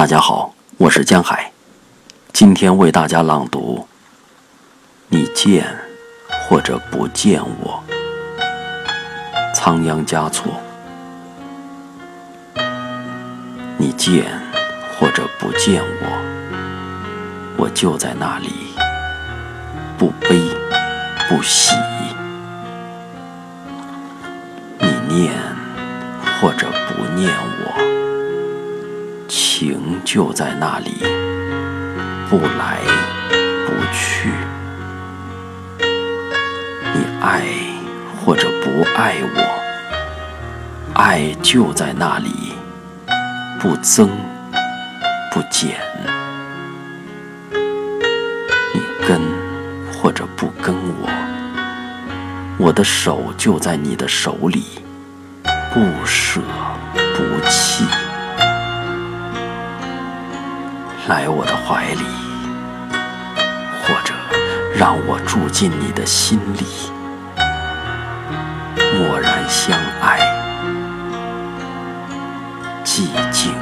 大家好，我是江海，今天为大家朗读。你见或者不见我，仓央嘉措。你见或者不见我，我就在那里，不悲不喜。你念或者不念我，情就在那里，不来不去。你爱或者不爱我，爱就在那里，不增不减。你跟或者不跟我，我的手就在你的手里，不舍不弃。来我的怀里，或者让我住进你的心里，默然相爱，寂静。